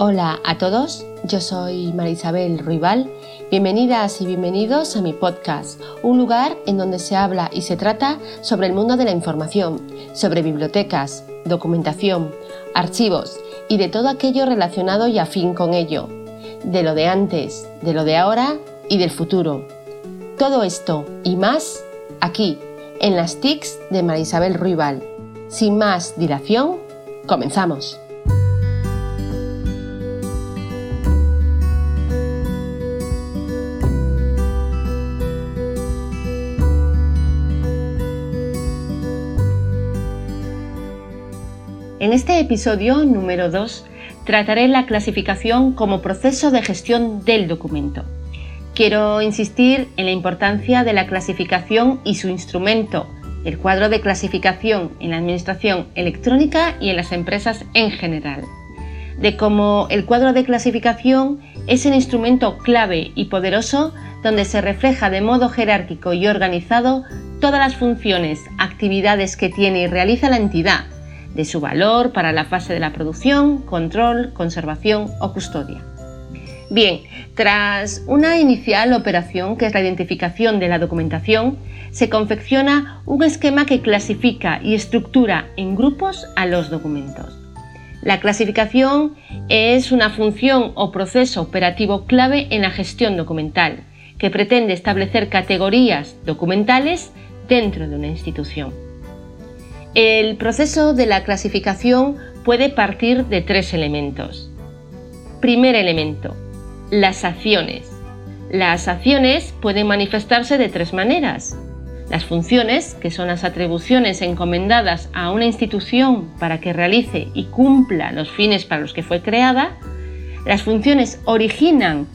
Hola a todos, yo soy Marisabel Ruibal. Bienvenidas y bienvenidos a mi podcast, un lugar en donde se habla y se trata sobre el mundo de la información, sobre bibliotecas, documentación, archivos y de todo aquello relacionado y afín con ello, de lo de antes, de lo de ahora y del futuro. Todo esto y más aquí, en las TICs de Marisabel Ruibal. Sin más dilación, comenzamos. En este episodio número 2 trataré la clasificación como proceso de gestión del documento. Quiero insistir en la importancia de la clasificación y su instrumento, el cuadro de clasificación en la administración electrónica y en las empresas en general, de cómo el cuadro de clasificación es el instrumento clave y poderoso donde se refleja de modo jerárquico y organizado todas las funciones, actividades que tiene y realiza la entidad, de su valor para la fase de la producción, control, conservación o custodia. Bien, tras una inicial operación que es la identificación de la documentación, se confecciona un esquema que clasifica y estructura en grupos a los documentos. La clasificación es una función o proceso operativo clave en la gestión documental, que pretende establecer categorías documentales dentro de una institución. El proceso de la clasificación puede partir de tres elementos. Primer elemento, las acciones. Las acciones pueden manifestarse de tres maneras. Las funciones, que son las atribuciones encomendadas a una institución para que realice y cumpla los fines para los que fue creada. Las funciones originan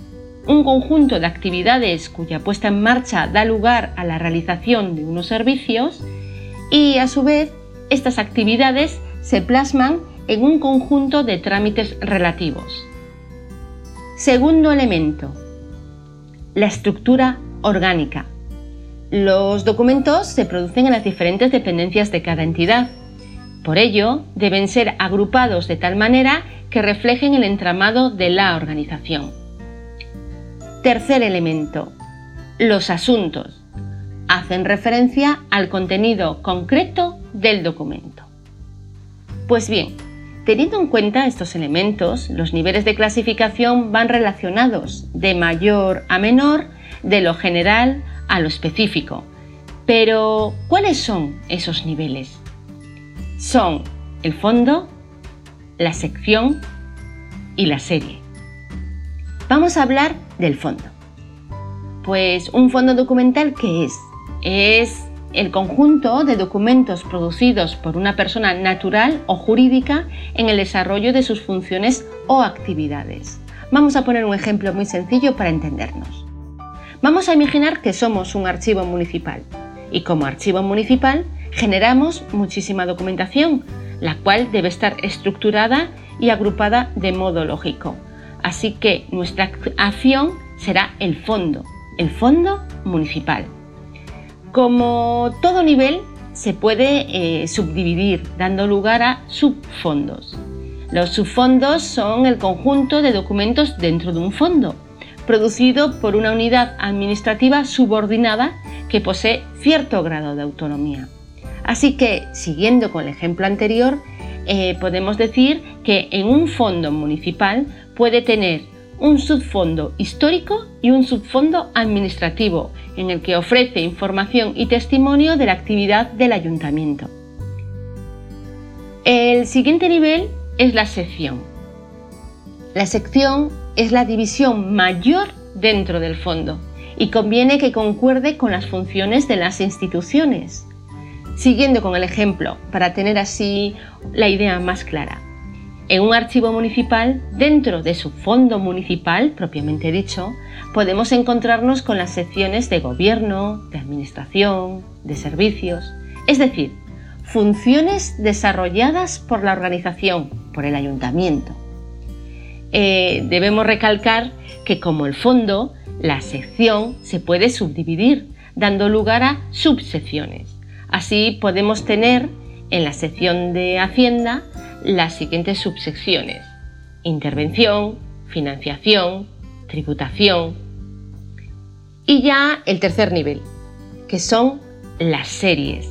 un conjunto de actividades cuya puesta en marcha da lugar a la realización de unos servicios y a su vez estas actividades se plasman en un conjunto de trámites relativos. Segundo elemento, la estructura orgánica. Los documentos se producen en las diferentes dependencias de cada entidad. Por ello, deben ser agrupados de tal manera que reflejen el entramado de la organización. Tercer elemento, los asuntos. Hacen referencia al contenido concreto del documento. Pues bien, teniendo en cuenta estos elementos, los niveles de clasificación van relacionados de mayor a menor, de lo general a lo específico. Pero, ¿cuáles son esos niveles? Son el fondo, la sección y la serie. Vamos a hablar del fondo. Pues un fondo documental, ¿qué es? Es el conjunto de documentos producidos por una persona natural o jurídica en el desarrollo de sus funciones o actividades. Vamos a poner un ejemplo muy sencillo para entendernos. Vamos a imaginar que somos un archivo municipal y como archivo municipal generamos muchísima documentación, la cual debe estar estructurada y agrupada de modo lógico. Así que nuestra acción será el fondo, el fondo municipal. Como todo nivel, se puede eh, subdividir, dando lugar a subfondos. Los subfondos son el conjunto de documentos dentro de un fondo, producido por una unidad administrativa subordinada que posee cierto grado de autonomía. Así que, siguiendo con el ejemplo anterior, eh, podemos decir que en un fondo municipal puede tener un subfondo histórico y un subfondo administrativo, en el que ofrece información y testimonio de la actividad del ayuntamiento. El siguiente nivel es la sección. La sección es la división mayor dentro del fondo y conviene que concuerde con las funciones de las instituciones. Siguiendo con el ejemplo, para tener así la idea más clara. En un archivo municipal, dentro de su fondo municipal, propiamente dicho, podemos encontrarnos con las secciones de gobierno, de administración, de servicios, es decir, funciones desarrolladas por la organización, por el ayuntamiento. Eh, debemos recalcar que como el fondo, la sección se puede subdividir, dando lugar a subsecciones. Así podemos tener en la sección de Hacienda las siguientes subsecciones. intervención, financiación, tributación. Y ya el tercer nivel, que son las series.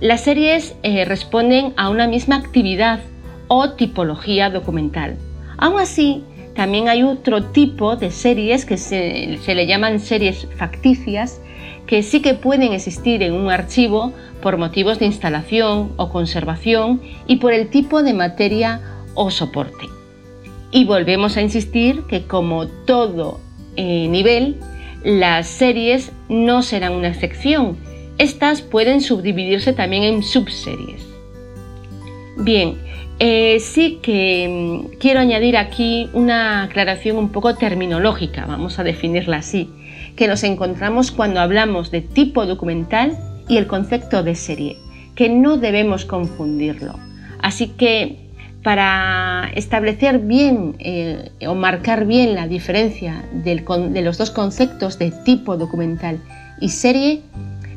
Las series eh, responden a una misma actividad o tipología documental. Aún así, también hay otro tipo de series que se, se, le llaman series facticias, que sí que pueden existir en un archivo por motivos de instalación o conservación y por el tipo de materia o soporte. Y volvemos a insistir que como todo eh, nivel, las series no serán una excepción. Estas pueden subdividirse también en subseries. Bien, eh, sí que mm, quiero añadir aquí una aclaración un poco terminológica, vamos a definirla así, que nos encontramos cuando hablamos de tipo documental y el concepto de serie, que no debemos confundirlo. Así que para establecer bien eh, o marcar bien la diferencia de los dos conceptos de tipo documental y serie,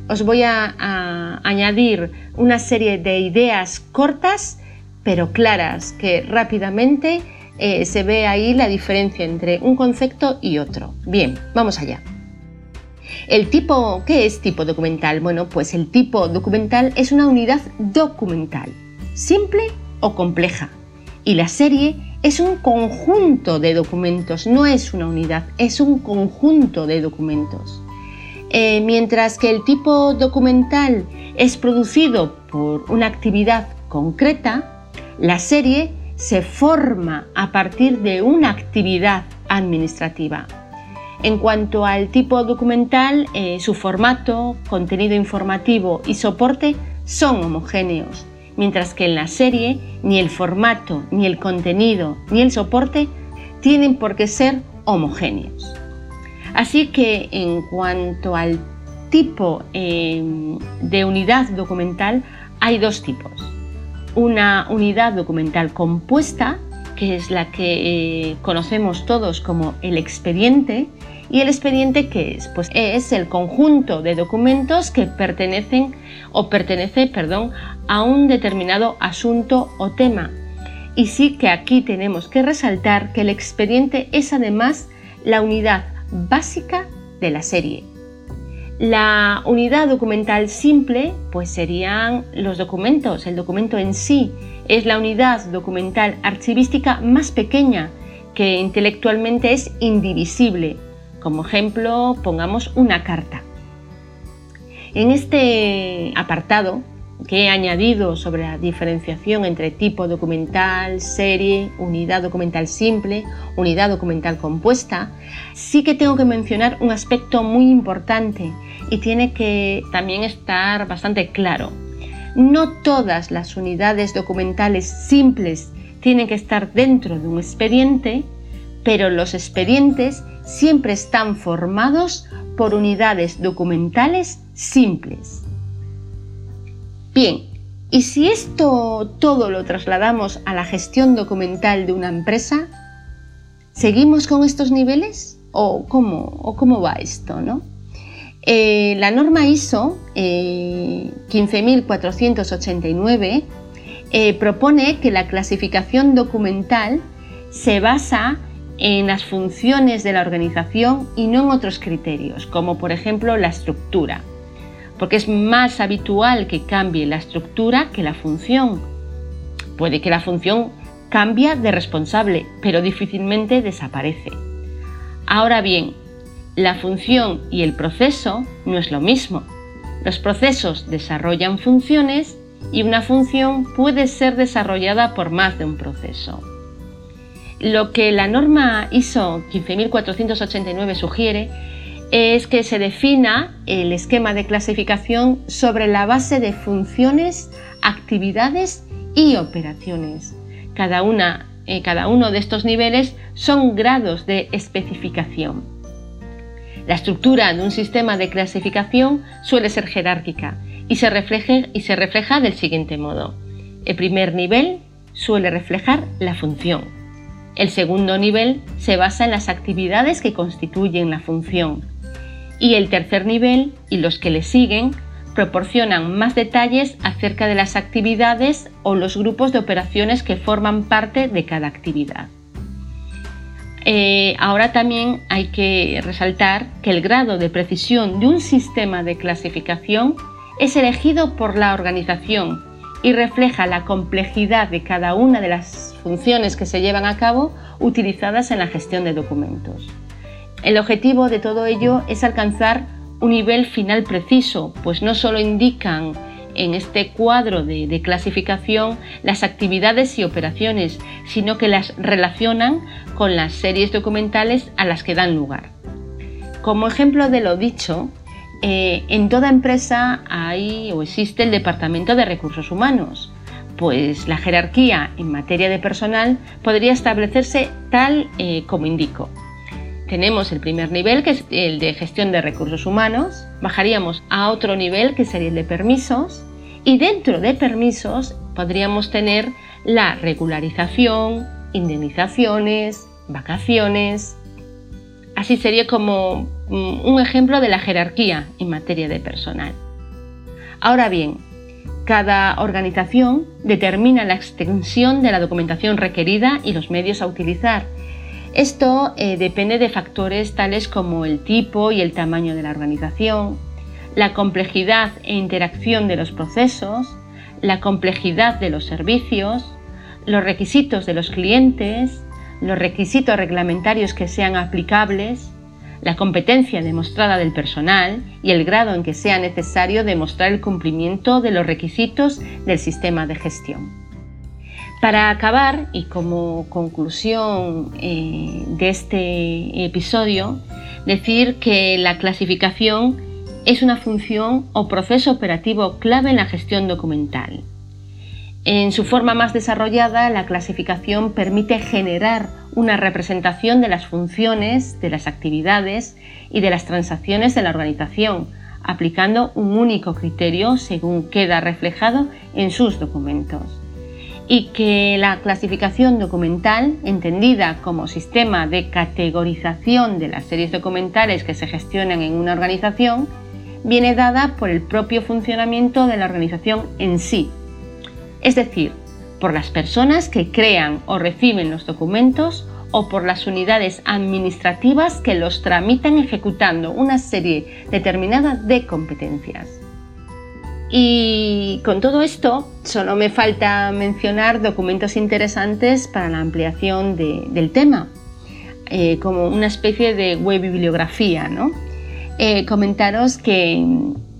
os voy a, añadir una serie de ideas cortas pero claras que rápidamente eh, se ve ahí la diferencia entre un concepto y otro. Bien, vamos allá. El tipo, ¿qué es tipo documental? Bueno, pues el tipo documental es una unidad documental, simple o compleja, y la serie es un conjunto de documentos, no es una unidad, es un conjunto de documentos. Eh, mientras que el tipo documental es producido por una actividad concreta, la serie se forma a partir de una actividad administrativa. En cuanto al tipo documental, eh, su formato, contenido informativo y soporte son homogéneos mientras que en la serie ni el formato, ni el contenido, ni el soporte tienen por qué ser homogéneos. Así que en cuanto al tipo em, de unidad documental, hay dos tipos. Una unidad documental compuesta, que es la que eh, conocemos todos como el expediente, ¿Y el expediente qué es? Pues es el conjunto de documentos que pertenecen o pertenece, perdón, a un determinado asunto o tema. Y sí que aquí tenemos que resaltar que el expediente es además la unidad básica de la serie. La unidad documental simple pues serían los documentos, el documento en sí es la unidad documental archivística más pequeña que intelectualmente es indivisible como ejemplo, pongamos una carta. En este apartado que he añadido sobre la diferenciación entre tipo documental, serie, unidad documental simple, unidad documental compuesta, sí que tengo que mencionar un aspecto muy importante y tiene que también estar bastante claro. No todas las unidades documentales simples tienen que estar dentro de un expediente, pero los expedientes siempre están formados por unidades documentales simples. Bien, ¿y si esto todo lo trasladamos a la gestión documental de una empresa? ¿Seguimos con estos niveles? ¿O cómo, o cómo va esto? ¿no? Eh, la norma ISO 15489 eh, eh, propone que la clasificación documental se basa en las funciones de la organización y no en otros criterios, como por ejemplo la estructura, porque es más habitual que cambie la estructura que la función. Puede que la función cambie de responsable, pero difícilmente desaparece. Ahora bien, la función y el proceso no es lo mismo. Los procesos desarrollan funciones y una función puede ser desarrollada por más de un proceso. Lo que la norma ISO 15489 sugiere es que se defina el esquema de clasificación sobre la base de funciones, actividades y operaciones. Cada, una, eh, cada uno de estos niveles son grados de especificación. La estructura de un sistema de clasificación suele ser jerárquica y se, y se refleja del siguiente modo. El primer nivel suele reflejar la función. El segundo nivel se basa en las actividades que constituyen la función. Y el tercer nivel y los que le siguen proporcionan más detalles acerca de las actividades o los grupos de operaciones que forman parte de cada actividad. Eh, ahora también hay que resaltar que el grado de precisión de un sistema de clasificación es elegido por la organización y refleja la complejidad de cada una de las funciones que se llevan a cabo utilizadas en la gestión de documentos. El objetivo de todo ello es alcanzar un nivel final preciso, pues no solo indican en este cuadro de, clasificación las actividades y operaciones, sino que las relacionan con las series documentales a las que dan lugar. Como ejemplo de lo dicho, eh, en toda empresa hay o existe el Departamento de Recursos Humanos, pues la jerarquía en materia de personal podría establecerse tal eh, como indico. Tenemos el primer nivel, que es el de gestión de recursos humanos, bajaríamos a otro nivel, que sería el de permisos, y dentro de permisos podríamos tener la regularización, indemnizaciones, vacaciones. Así sería como mm, un ejemplo de la jerarquía en materia de personal. Ahora bien, cada organización determina la extensión de la documentación requerida y los medios a utilizar. Esto eh, depende de factores tales como el tipo y el tamaño de la organización, la complejidad e interacción de los procesos, la complejidad de los servicios, los requisitos de los clientes, los requisitos reglamentarios que sean aplicables, la competencia demostrada del personal y el grado en que sea necesario demostrar el cumplimiento de los requisitos del sistema de gestión. Para acabar y como conclusión eh, de este episodio, decir que la clasificación es una función o proceso operativo clave en la gestión documental. En su forma más desarrollada, la clasificación permite generar una representación de las funciones, de las actividades y de las transacciones de la organización, aplicando un único criterio según queda reflejado en sus documentos. Y que la clasificación documental, entendida como sistema de categorización de las series documentales que se gestionan en una organización, viene dada por el propio funcionamiento de la organización en sí, es decir, por las personas que crean o reciben los documentos o por las unidades administrativas que los tramitan ejecutando una serie determinada de competencias. Y con todo esto, solo me falta mencionar documentos interesantes para la ampliación del tema, eh, como una especie de web bibliografía, ¿no? Eh, comentaros que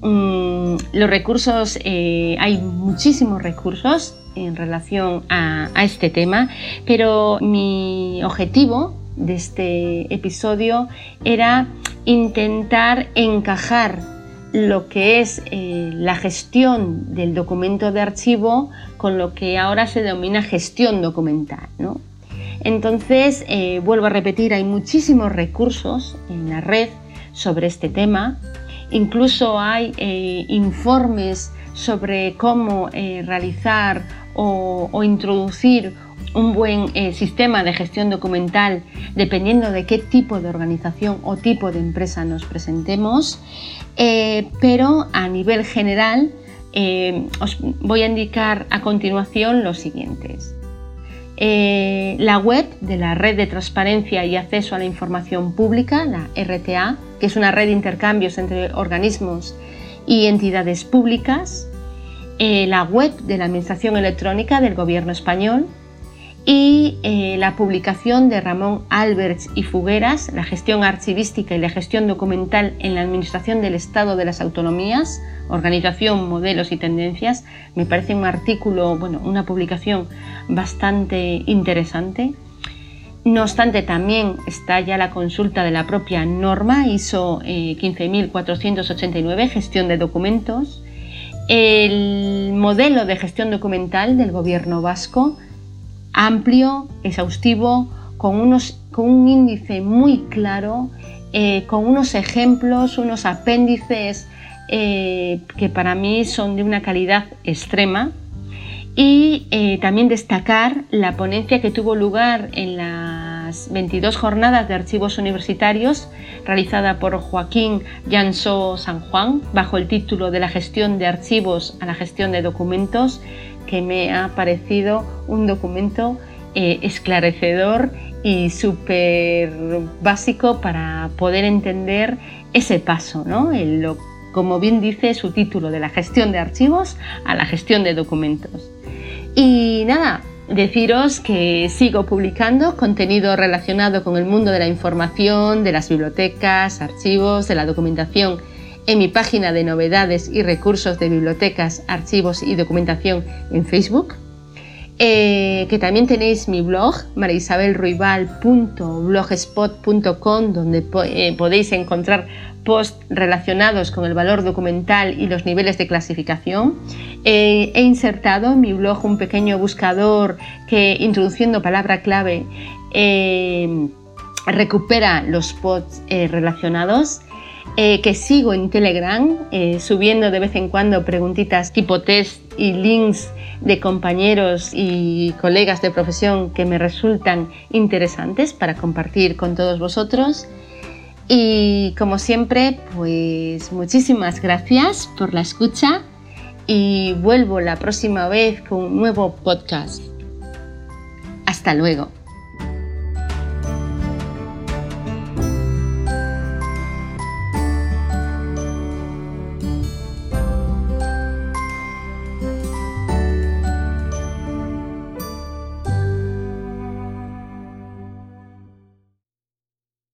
mm, los recursos, eh, hay muchísimos recursos en relación a, este tema, pero mi objetivo de este episodio era intentar encajar lo que es eh, la gestión del documento de archivo con lo que ahora se denomina gestión documental. Entonces, vuelvo a repetir, hay muchísimos recursos en la red sobre este tema. Incluso hay eh, informes sobre cómo eh, realizar o, introducir un buen eh, sistema de gestión documental dependiendo de qué tipo de organización o tipo de empresa nos presentemos. pero a nivel general os voy a indicar a continuación los siguientes. La web de la Red de Transparencia y Acceso a la Información Pública, la RTA, que es una red de intercambios entre organismos y entidades públicas, eh, la web de la Administración Electrónica del Gobierno español y eh, la publicación de Ramón Alberts y Fugueras, la gestión archivística y la gestión documental en la Administración del Estado de las Autonomías, organización, modelos y tendencias. Me parece un artículo, bueno, una publicación bastante interesante no obstante, también está ya la consulta de la propia norma ISO 15489, eh, gestión de documentos, el modelo de gestión documental del gobierno vasco, amplio, exhaustivo, con, unos, con un índice muy claro, eh, con unos ejemplos, unos apéndices eh, que para mí son de una calidad extrema. Y eh, también destacar la ponencia que tuvo lugar en las 22 jornadas de archivos universitarios realizada por Joaquín Jansó San Juan bajo el título de la gestión de archivos a la gestión de documentos que me ha parecido un documento eh, esclarecedor y súper básico para poder entender ese paso, ¿no? como bien dice su título, de la gestión de archivos a la gestión de documentos. Y nada, deciros que sigo publicando contenido relacionado con el mundo de la información, de las bibliotecas, archivos, de la documentación en mi página de novedades y recursos de bibliotecas, archivos y documentación en Facebook. Eh, que también tenéis mi blog marisabelruibal.blogspot.com donde eh, podéis encontrar posts relacionados con el valor documental y los niveles de clasificación. he insertado en mi blog un pequeño buscador que introduciendo palabra clave eh, recupera los posts relacionados. Eh, que sigo en Telegram, eh, subiendo de vez en cuando preguntitas tipo test y links de compañeros y colegas de profesión que me resultan interesantes para compartir con todos vosotros. Y como siempre, pues muchísimas gracias por la escucha y vuelvo la próxima vez con un nuevo podcast. Hasta luego.